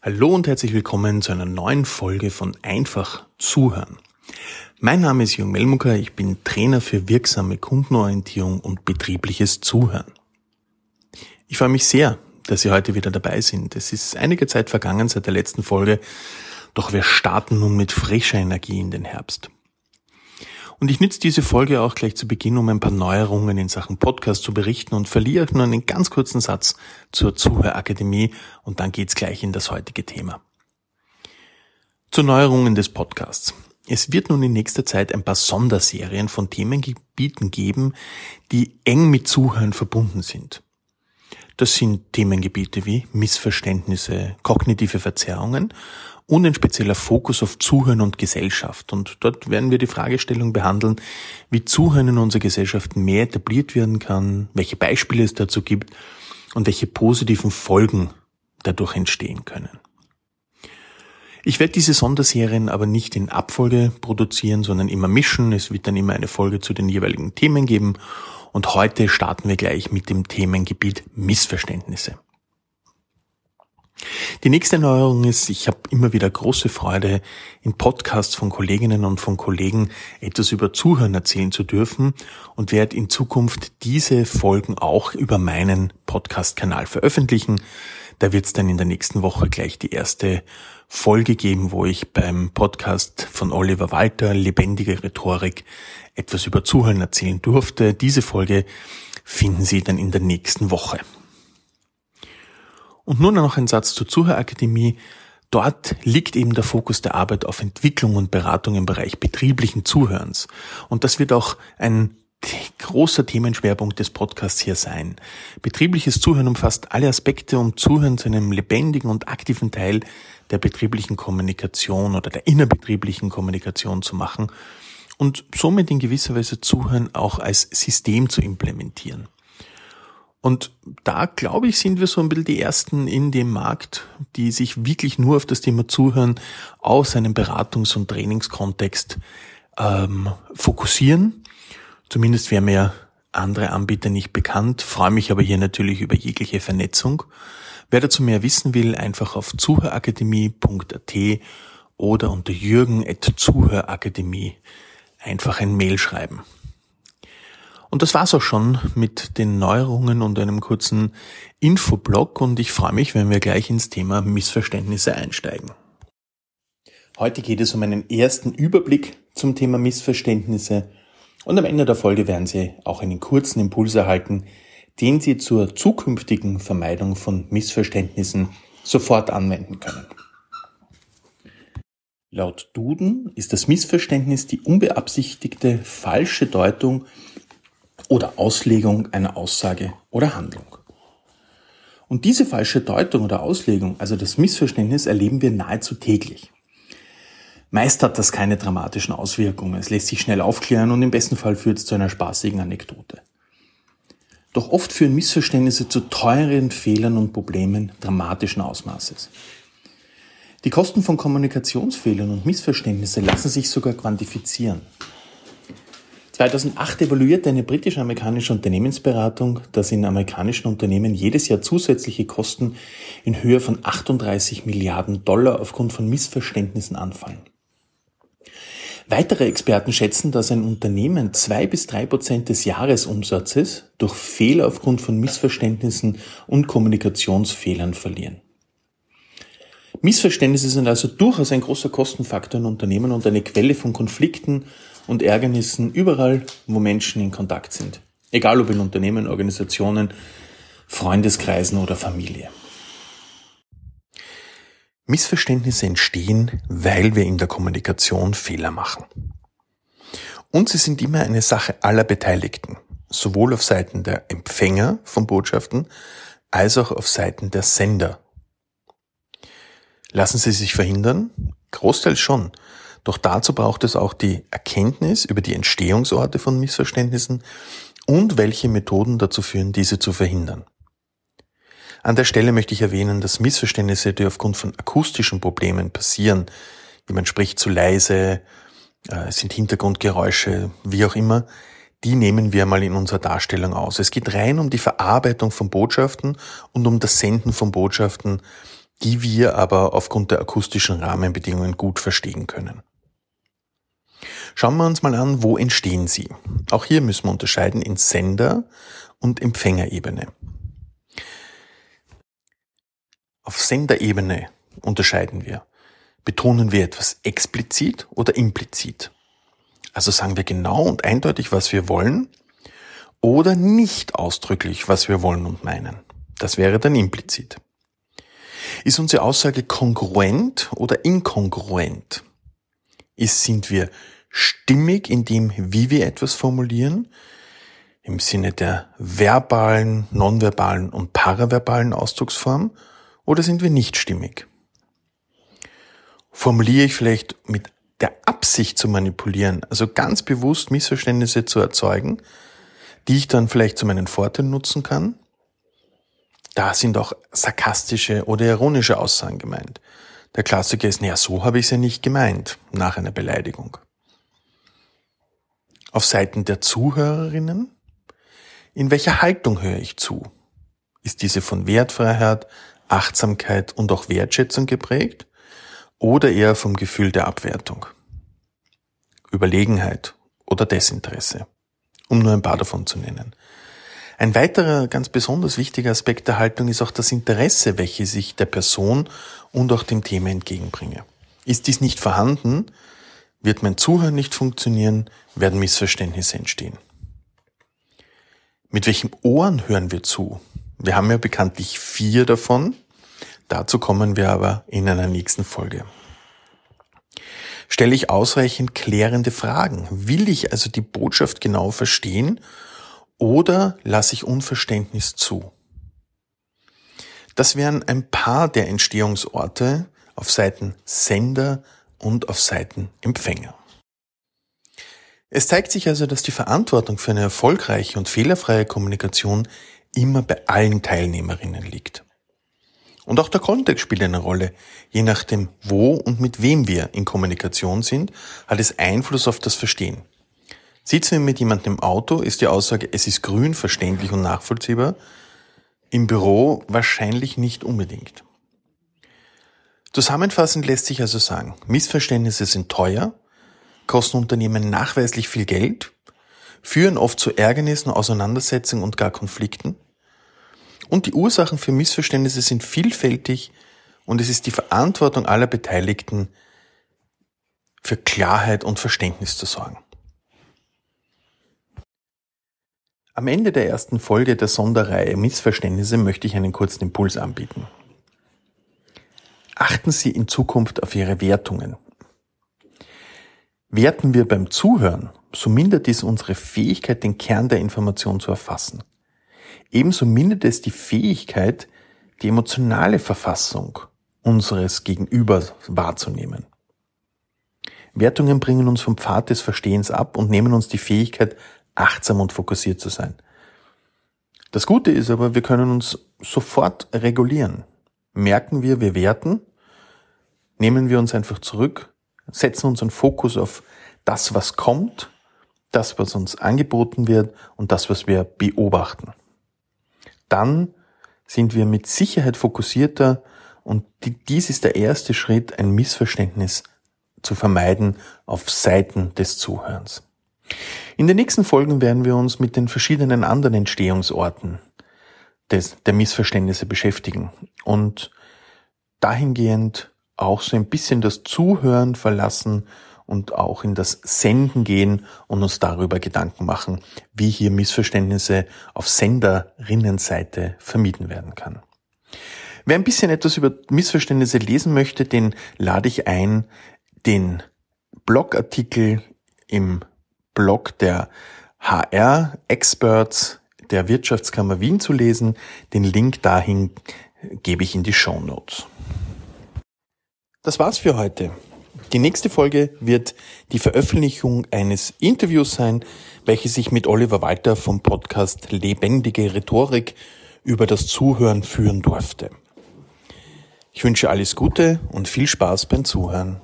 Hallo und herzlich willkommen zu einer neuen Folge von Einfach zuhören. Mein Name ist Jung Melmucker, ich bin Trainer für wirksame Kundenorientierung und betriebliches Zuhören. Ich freue mich sehr, dass Sie heute wieder dabei sind. Es ist einige Zeit vergangen seit der letzten Folge, doch wir starten nun mit frischer Energie in den Herbst. Und ich nütze diese Folge auch gleich zu Beginn, um ein paar Neuerungen in Sachen Podcast zu berichten und verliere euch nur einen ganz kurzen Satz zur Zuhörakademie und dann geht's gleich in das heutige Thema. Zu Neuerungen des Podcasts. Es wird nun in nächster Zeit ein paar Sonderserien von Themengebieten geben, die eng mit Zuhören verbunden sind. Das sind Themengebiete wie Missverständnisse, kognitive Verzerrungen und ein spezieller Fokus auf Zuhören und Gesellschaft. Und dort werden wir die Fragestellung behandeln, wie Zuhören in unserer Gesellschaft mehr etabliert werden kann, welche Beispiele es dazu gibt und welche positiven Folgen dadurch entstehen können. Ich werde diese Sonderserien aber nicht in Abfolge produzieren, sondern immer mischen. Es wird dann immer eine Folge zu den jeweiligen Themen geben. Und heute starten wir gleich mit dem Themengebiet Missverständnisse. Die nächste Neuerung ist, ich habe immer wieder große Freude, in Podcasts von Kolleginnen und von Kollegen etwas über Zuhören erzählen zu dürfen und werde in Zukunft diese Folgen auch über meinen Podcast-Kanal veröffentlichen. Da wird es dann in der nächsten Woche gleich die erste Folge geben, wo ich beim Podcast von Oliver Walter, Lebendige Rhetorik, etwas über Zuhören erzählen durfte. Diese Folge finden Sie dann in der nächsten Woche. Und nun noch ein Satz zur Zuhörakademie. Dort liegt eben der Fokus der Arbeit auf Entwicklung und Beratung im Bereich betrieblichen Zuhörens. Und das wird auch ein großer Themenschwerpunkt des Podcasts hier sein. Betriebliches Zuhören umfasst alle Aspekte, um Zuhören zu einem lebendigen und aktiven Teil der betrieblichen Kommunikation oder der innerbetrieblichen Kommunikation zu machen und somit in gewisser Weise Zuhören auch als System zu implementieren. Und da, glaube ich, sind wir so ein bisschen die Ersten in dem Markt, die sich wirklich nur auf das Thema Zuhören aus einem Beratungs- und Trainingskontext ähm, fokussieren. Zumindest wären mir andere Anbieter nicht bekannt, freue mich aber hier natürlich über jegliche Vernetzung. Wer dazu mehr wissen will, einfach auf zuhörakademie.at oder unter jürgen.zuhörakademie einfach ein Mail schreiben. Und das war's auch schon mit den Neuerungen und einem kurzen Infoblog und ich freue mich, wenn wir gleich ins Thema Missverständnisse einsteigen. Heute geht es um einen ersten Überblick zum Thema Missverständnisse und am Ende der Folge werden Sie auch einen kurzen Impuls erhalten, den Sie zur zukünftigen Vermeidung von Missverständnissen sofort anwenden können. Laut Duden ist das Missverständnis die unbeabsichtigte falsche Deutung oder Auslegung einer Aussage oder Handlung. Und diese falsche Deutung oder Auslegung, also das Missverständnis, erleben wir nahezu täglich. Meist hat das keine dramatischen Auswirkungen, es lässt sich schnell aufklären und im besten Fall führt es zu einer spaßigen Anekdote. Doch oft führen Missverständnisse zu teuren Fehlern und Problemen dramatischen Ausmaßes. Die Kosten von Kommunikationsfehlern und Missverständnissen lassen sich sogar quantifizieren. 2008 evaluierte eine britisch-amerikanische Unternehmensberatung, dass in amerikanischen Unternehmen jedes Jahr zusätzliche Kosten in Höhe von 38 Milliarden Dollar aufgrund von Missverständnissen anfallen. Weitere Experten schätzen, dass ein Unternehmen zwei bis drei Prozent des Jahresumsatzes durch Fehler aufgrund von Missverständnissen und Kommunikationsfehlern verlieren. Missverständnisse sind also durchaus ein großer Kostenfaktor in Unternehmen und eine Quelle von Konflikten und Ärgernissen überall, wo Menschen in Kontakt sind. Egal ob in Unternehmen, Organisationen, Freundeskreisen oder Familie. Missverständnisse entstehen, weil wir in der Kommunikation Fehler machen. Und sie sind immer eine Sache aller Beteiligten, sowohl auf Seiten der Empfänger von Botschaften als auch auf Seiten der Sender. Lassen sie sich verhindern? Großteils schon. Doch dazu braucht es auch die Erkenntnis über die Entstehungsorte von Missverständnissen und welche Methoden dazu führen, diese zu verhindern. An der Stelle möchte ich erwähnen, dass Missverständnisse, die aufgrund von akustischen Problemen passieren, jemand spricht zu leise, äh, es sind Hintergrundgeräusche, wie auch immer, die nehmen wir mal in unserer Darstellung aus. Es geht rein um die Verarbeitung von Botschaften und um das Senden von Botschaften die wir aber aufgrund der akustischen Rahmenbedingungen gut verstehen können. Schauen wir uns mal an, wo entstehen sie. Auch hier müssen wir unterscheiden in Sender- und Empfängerebene. Auf Senderebene unterscheiden wir. Betonen wir etwas explizit oder implizit? Also sagen wir genau und eindeutig, was wir wollen oder nicht ausdrücklich, was wir wollen und meinen. Das wäre dann implizit. Ist unsere Aussage kongruent oder inkongruent? Ist, sind wir stimmig in dem, wie wir etwas formulieren, im Sinne der verbalen, nonverbalen und paraverbalen Ausdrucksform, oder sind wir nicht stimmig? Formuliere ich vielleicht mit der Absicht zu manipulieren, also ganz bewusst Missverständnisse zu erzeugen, die ich dann vielleicht zu meinen Vorteil nutzen kann? Da sind auch sarkastische oder ironische Aussagen gemeint. Der Klassiker ist, naja, so habe ich es ja nicht gemeint, nach einer Beleidigung. Auf Seiten der Zuhörerinnen? In welcher Haltung höre ich zu? Ist diese von Wertfreiheit, Achtsamkeit und auch Wertschätzung geprägt? Oder eher vom Gefühl der Abwertung? Überlegenheit oder Desinteresse? Um nur ein paar davon zu nennen. Ein weiterer ganz besonders wichtiger Aspekt der Haltung ist auch das Interesse, welches ich der Person und auch dem Thema entgegenbringe. Ist dies nicht vorhanden, wird mein Zuhören nicht funktionieren, werden Missverständnisse entstehen. Mit welchem Ohren hören wir zu? Wir haben ja bekanntlich vier davon. Dazu kommen wir aber in einer nächsten Folge. Stelle ich ausreichend klärende Fragen? Will ich also die Botschaft genau verstehen oder lasse ich Unverständnis zu? Das wären ein paar der Entstehungsorte auf Seiten Sender, und auf Seiten Empfänger. Es zeigt sich also, dass die Verantwortung für eine erfolgreiche und fehlerfreie Kommunikation immer bei allen Teilnehmerinnen liegt. Und auch der Kontext spielt eine Rolle. Je nachdem, wo und mit wem wir in Kommunikation sind, hat es Einfluss auf das Verstehen. Sitzen wir mit jemandem im Auto, ist die Aussage, es ist grün, verständlich und nachvollziehbar. Im Büro wahrscheinlich nicht unbedingt. Zusammenfassend lässt sich also sagen, Missverständnisse sind teuer, kosten Unternehmen nachweislich viel Geld, führen oft zu Ärgernissen, Auseinandersetzungen und gar Konflikten. Und die Ursachen für Missverständnisse sind vielfältig und es ist die Verantwortung aller Beteiligten, für Klarheit und Verständnis zu sorgen. Am Ende der ersten Folge der Sonderreihe Missverständnisse möchte ich einen kurzen Impuls anbieten. Achten Sie in Zukunft auf Ihre Wertungen. Werten wir beim Zuhören, so mindert dies unsere Fähigkeit, den Kern der Information zu erfassen. Ebenso mindert es die Fähigkeit, die emotionale Verfassung unseres Gegenübers wahrzunehmen. Wertungen bringen uns vom Pfad des Verstehens ab und nehmen uns die Fähigkeit, achtsam und fokussiert zu sein. Das Gute ist aber, wir können uns sofort regulieren. Merken wir, wir werten, nehmen wir uns einfach zurück, setzen unseren Fokus auf das, was kommt, das, was uns angeboten wird und das, was wir beobachten. Dann sind wir mit Sicherheit fokussierter und dies ist der erste Schritt, ein Missverständnis zu vermeiden auf Seiten des Zuhörens. In den nächsten Folgen werden wir uns mit den verschiedenen anderen Entstehungsorten des, der Missverständnisse beschäftigen und dahingehend auch so ein bisschen das Zuhören verlassen und auch in das Senden gehen und uns darüber Gedanken machen, wie hier Missverständnisse auf Senderinnenseite vermieden werden kann. Wer ein bisschen etwas über Missverständnisse lesen möchte, den lade ich ein, den Blogartikel im Blog der HR Experts der Wirtschaftskammer Wien zu lesen. Den Link dahin gebe ich in die Show Notes. Das war's für heute. Die nächste Folge wird die Veröffentlichung eines Interviews sein, welches ich mit Oliver Walter vom Podcast Lebendige Rhetorik über das Zuhören führen durfte. Ich wünsche alles Gute und viel Spaß beim Zuhören.